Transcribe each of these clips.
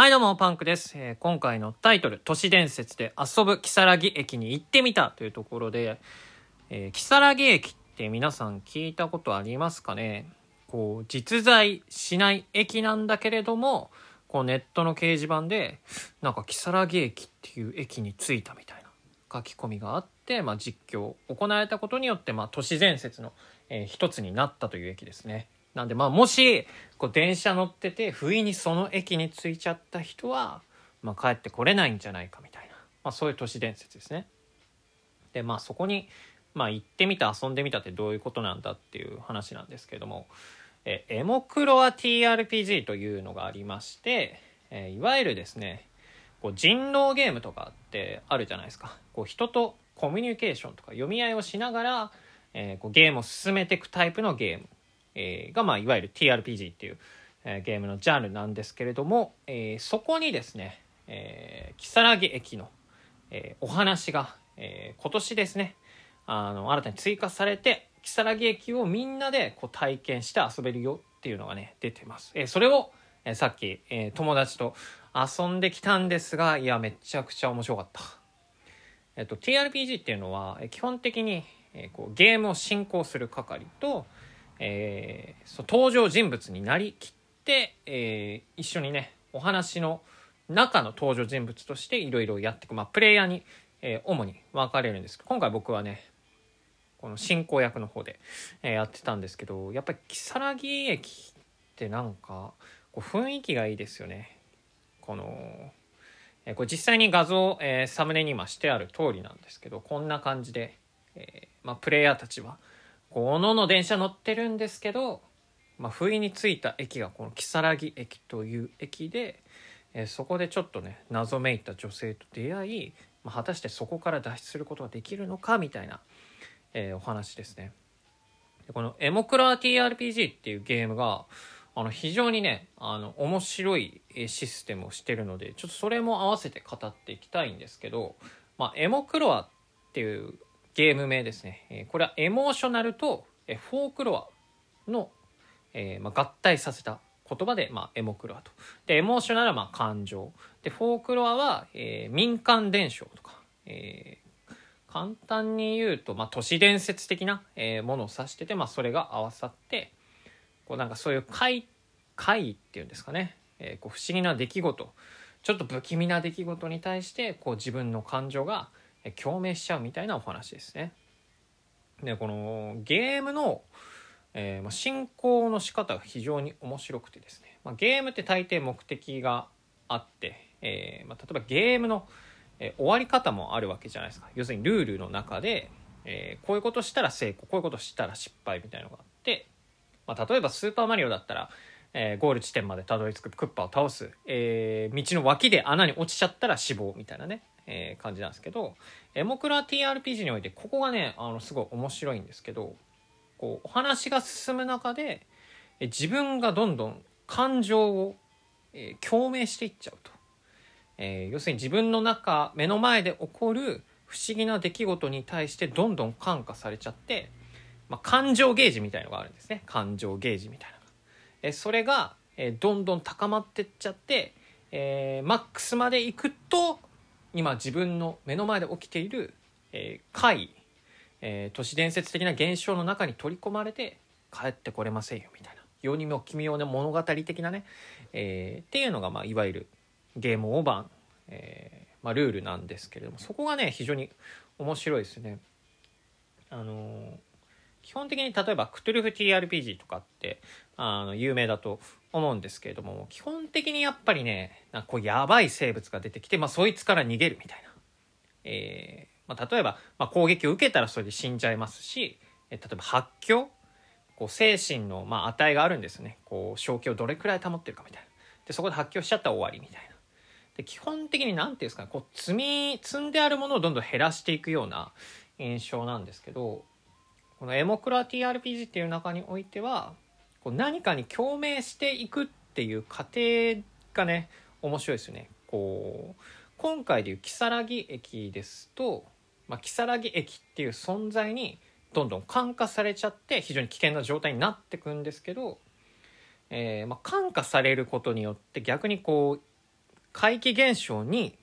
はいどうも、パンクです。えー今回のタイトル、都市伝説で遊ぶ木更木駅に行ってみたというところで、えー、木更木駅って皆さん聞いたことありますかね？こう、実在しない駅なんだけれども、こうネットの掲示板で、なんか木更木駅っていう駅に着いたみたいな書き込みがあって、まあ実況行われたことによって、まあ都市伝説の、えー一つになったという駅ですね。なんでまあもしこう電車乗ってて不意にその駅に着いちゃった人は、まあ、帰ってこれないんじゃないかみたいな、まあ、そういう都市伝説ですね。でまあそこに、まあ、行ってみた遊んでみたってどういうことなんだっていう話なんですけどもえエモクロア TRPG というのがありまして、えいわゆるですねこう人狼ゲームとかってあるじゃないですか。こう人とコミュニケーションとか読み合いをしながら、えーこうゲームを進めていくタイプのゲーム、えーが、まあ、いわゆる TRPG っていう、えーゲームのジャンルなんですけれども、えーそこにですね、えー、如月駅の、えーお話が、えー今年ですねあの新たに追加されて如月駅をみんなでこう体験して遊べるよっていうのがね出てます、えーそれを、えーさっき、えー友達と遊んできたんですがいやめちゃくちゃ面白かった。えっと、TRPG っていうのはえー基本的に、えーこうゲームを進行する係と、えーそ登場人物になりきって、えー一緒にねお話の中の登場人物としていろいろやっていく、まあ、プレイヤーに、えー主に分かれるんですけど今回僕はねこの進行役の方で、えーやってたんですけどやっぱり如月駅ってなんかこう雰囲気がいいですよね。このえーこれ実際に画像、えーサムネに今してある通りなんですけどこんな感じで、えーまあ、プレイヤーたちはこうおのの電車乗ってるんですけど、まあ、不意に着いた駅がこの如月駅という駅で、えーそこでちょっとね謎めいた女性と出会い、まあ、果たしてそこから脱出することができるのかみたいな、えーお話ですね。でこのエモクラ TRPG っていうゲームがあの非常にねあの面白いシステムをしてるのでちょっとそれも合わせて語っていきたいんですけど、まあ、エモクロアっていうゲーム名ですね、えこれはエモーショナルとえフォークロアの、えまあ、合体させた言葉で、まあ、エモクロアと。でエモーショナルはまあ感情。でフォークロアは、え民間伝承とか、え簡単に言うと、まあ、都市伝説的な、えものを指してて、まあ、それが合わさってこうなんかそういう怪怪っていうんですかね、えこう不思議な出来事。ちょっと不気味な出来事に対してこう自分の感情が共鳴しちゃうみたいなお話ですね。でこのゲームの、えーま、進行の仕方が非常に面白くてですね、まあ、ゲームって大抵目的があって、えーまあ、例えばゲームの、えー終わり方もあるわけじゃないですか。要するにルールの中で、えこういうことしたら成功こういうことしたら失敗みたいなのがあって、まあ、例えば「スーパーマリオ」だったら、えゴール地点までたどり着くクッパを倒す、え道の脇で穴に落ちちゃったら死亡みたいなね、えー感じなんですけどエモクラ TRPG においてここがねあのすごい面白いんですけどこうお話が進む中でえ自分がどんどん感情を、えー共鳴していっちゃうと、えー要するに自分の中目の前で起こる不思議な出来事に対してどんどん感化されちゃって、まあ、感情ゲージみたいのがあるんですね感情ゲージみたいなのが。えそれが、えどんどん高まってっちゃって、えーマックスまで行くと今自分の目の前で起きている、えー怪えー都市伝説的な現象の中に取り込まれて帰ってこれませんよみたいな世にも奇妙な物語的なね、えーっていうのが、まあ、いわゆるゲームオーバー、えーまあ、ルールなんですけれどもそこがね非常に面白いですね。あのー基本的に例えばクトゥルフ TRPG とかってあの有名だと思うんですけれども基本的にやっぱりねなんかこうやばい生物が出てきて、まあ、そいつから逃げるみたいな。えーまあ、例えば、まあ、攻撃を受けたらそれで死んじゃいますし、え例えば発狂こう精神の、まあ、値があるんですね。こう正気をどれくらい保ってるかみたいな。でそこで発狂しちゃったら終わりみたいな。で基本的に何ていうんですかねこう積み積んであるものをどんどん減らしていくような印象なんですけどこのエモクラ TRPG っていう中においてはこう何かに共鳴していくっていう過程がね面白いですよねこう今回でいう如月駅ですと、まあ、如月駅っていう存在にどんどん感化されちゃって非常に危険な状態になってくんですけど、えーまあ、感化されることによって逆にこう怪奇現象に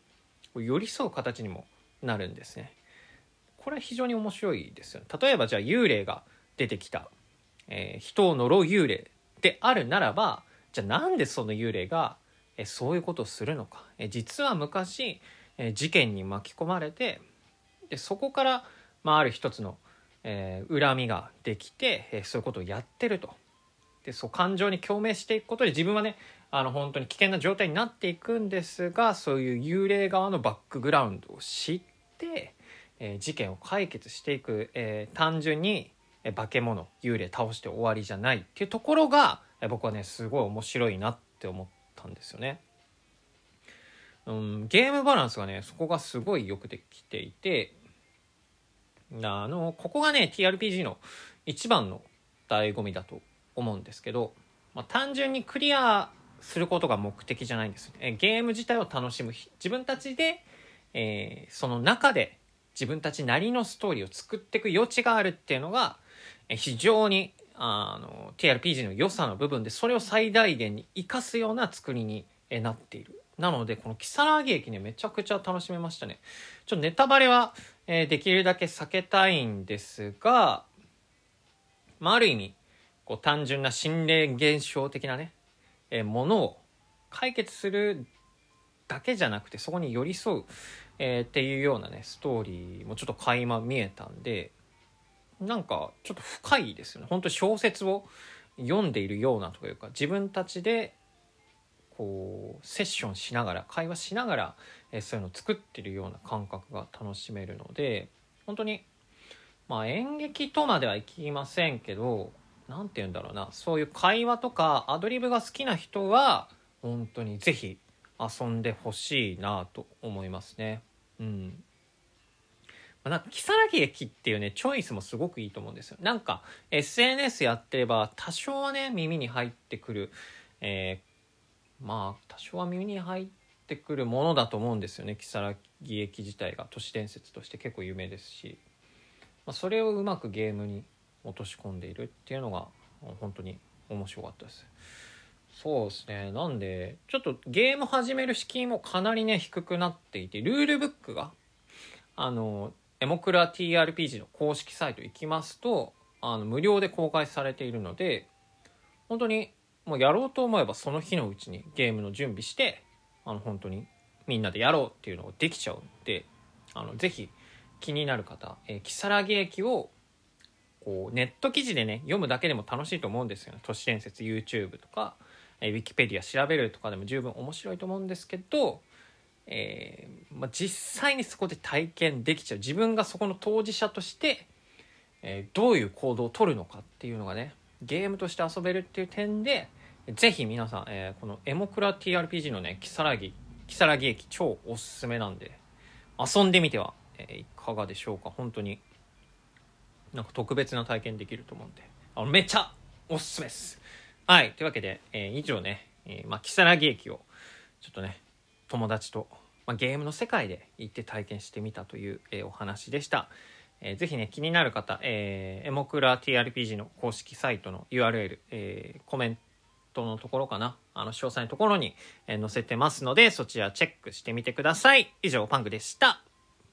寄り添う形にもなるんですね。これは非常に面白いですよ、ね。例えばじゃあ幽霊が出てきた、えー、人を呪う幽霊であるならばじゃあなんでその幽霊が、えー、そういうことをするのか、えー、実は昔、え事件に巻き込まれてでそこから、まあ、ある一つの、え恨みができて、えそういうことをやってると。でそう感情に共鳴していくことで自分はねあの本当に危険な状態になっていくんですがそういう幽霊側のバックグラウンドを知っ、え、事件を解決していく、え、単純に、え、化け物幽霊倒して終わりじゃないっていうところが、え、僕はねすごい面白いなって思ったんですよね。うん、ゲームバランスがねそこがすごいよくできていてあのここがね TRPG の一番の醍醐味だと思うんですけど、まあ、単純にクリアすることが目的じゃないんです。えゲーム自体を楽しむ自分たちで、えー、その中で自分たちなりのストーリーを作っていく余地があるっていうのが、非常にあの TRPG の良さの部分でそれを最大限に生かすような作りになっている。なのでこの如月駅ねめちゃくちゃ楽しめましたね。ちょっとネタバレは、えー、できるだけ避けたいんですが、まあ、ある意味こう単純な心霊現象的なね、えー、ものを解決するだけじゃなくてそこに寄り添う、えー、っていうようなねストーリーもちょっと垣間見えたんでなんかちょっと深いですよね。本当小説を読んでいるようなというか自分たちでこうセッションしながら会話しながら、えー、そういうのを作ってるような感覚が楽しめるので本当にまあ演劇とまではいきませんけど何て言うんだろうな。そういう会話とかアドリブが好きな人は本当にぜひ遊んでほしいなと思いますね。うん。まあ、なんか、如月駅っていうね、チョイスもすごくいいと思うんですよ。なんか、SNS やってれば、多少はね、耳に入ってくる、えー、まあ、多少は耳に入ってくるものだと思うんですよね。如月駅自体が都市伝説として結構有名ですし。まあ、それをうまくゲームに落とし込んでいるっていうのが本当に面白かったですそうですね。なんでちょっとゲーム始める敷居もかなりね低くなっていてルールブックがあのエモクラ TRPG の公式サイト行きますとあの無料で公開されているので本当にもうやろうと思えばその日のうちにゲームの準備してあの本当にみんなでやろうっていうのができちゃうんであのぜひ気になる方、えー、如月駅をこうネット記事でね読むだけでも楽しいと思うんですよね。都市伝説 YouTube とか、えー、ウィキペディア調べるとかでも十分面白いと思うんですけど、えー、まあ、実際にそこで体験できちゃう。自分がそこの当事者として、え、どういう行動をとるのかっていうのがねゲームとして遊べるっていう点でぜひ皆さん、え、このエモクラ TRPG のね、キサラギ、キサラギ駅超おすすめなんで、遊んでみては、え、いかがでしょうか。本当になんか特別な体験できると思うんで、あのめっちゃおすすめです。はい。というわけで、えー、以上ね、えー、まあ、木更木駅を、ちょっとね、友達と、まあ、ゲームの世界で行って体験してみたという、えー、お話でした。えー、ぜひね、気になる方、えー、エモクラ TRPG の公式サイトの URL、えー、コメントのところかな、あの、詳細のところに、えー、載せてますので、そちらチェックしてみてください。以上、パンクでした。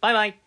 バイバイ。